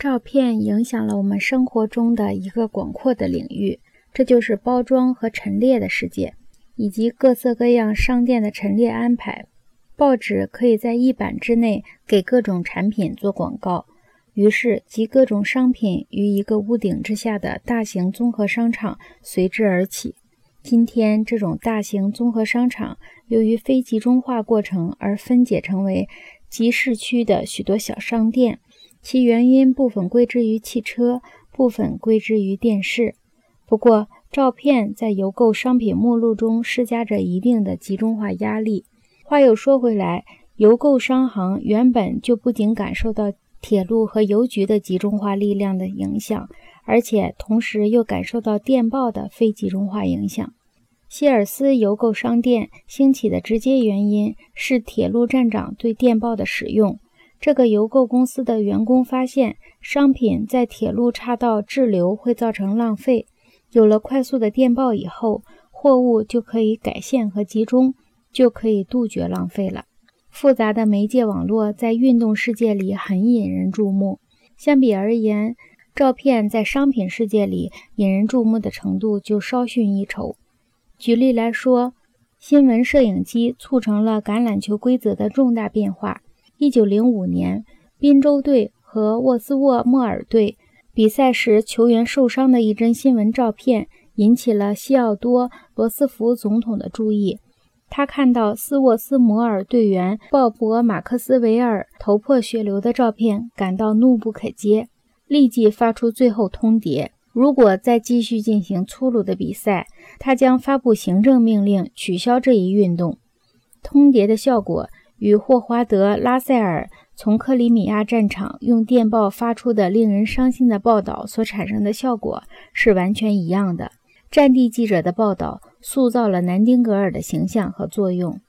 照片影响了我们生活中的一个广阔的领域，这就是包装和陈列的世界，以及各色各样商店的陈列安排。报纸可以在一版之内给各种产品做广告，于是集各种商品于一个屋顶之下的大型综合商场随之而起。今天，这种大型综合商场由于非集中化过程而分解成为集市区的许多小商店，其原因部分归之于汽车，部分归之于电视。不过，照片在邮购商品目录中施加着一定的集中化压力。话又说回来，邮购商行原本就不仅感受到铁路和邮局的集中化力量的影响。而且同时又感受到电报的非集中化影响。希尔斯邮购商店兴起的直接原因是铁路站长对电报的使用。这个邮购公司的员工发现，商品在铁路岔道滞留会造成浪费。有了快速的电报以后，货物就可以改线和集中，就可以杜绝浪费了。复杂的媒介网络在运动世界里很引人注目。相比而言，照片在商品世界里引人注目的程度就稍逊一筹。举例来说，新闻摄影机促成了橄榄球规则的重大变化。1905年，宾州队和沃斯沃莫尔队比赛时球员受伤的一帧新闻照片引起了西奥多·罗斯福总统的注意。他看到斯沃斯摩尔队员鲍勃·马克斯维尔头破血流的照片，感到怒不可遏。立即发出最后通牒：如果再继续进行粗鲁的比赛，他将发布行政命令取消这一运动。通牒的效果与霍华德·拉塞尔从克里米亚战场用电报发出的令人伤心的报道所产生的效果是完全一样的。战地记者的报道塑造了南丁格尔的形象和作用。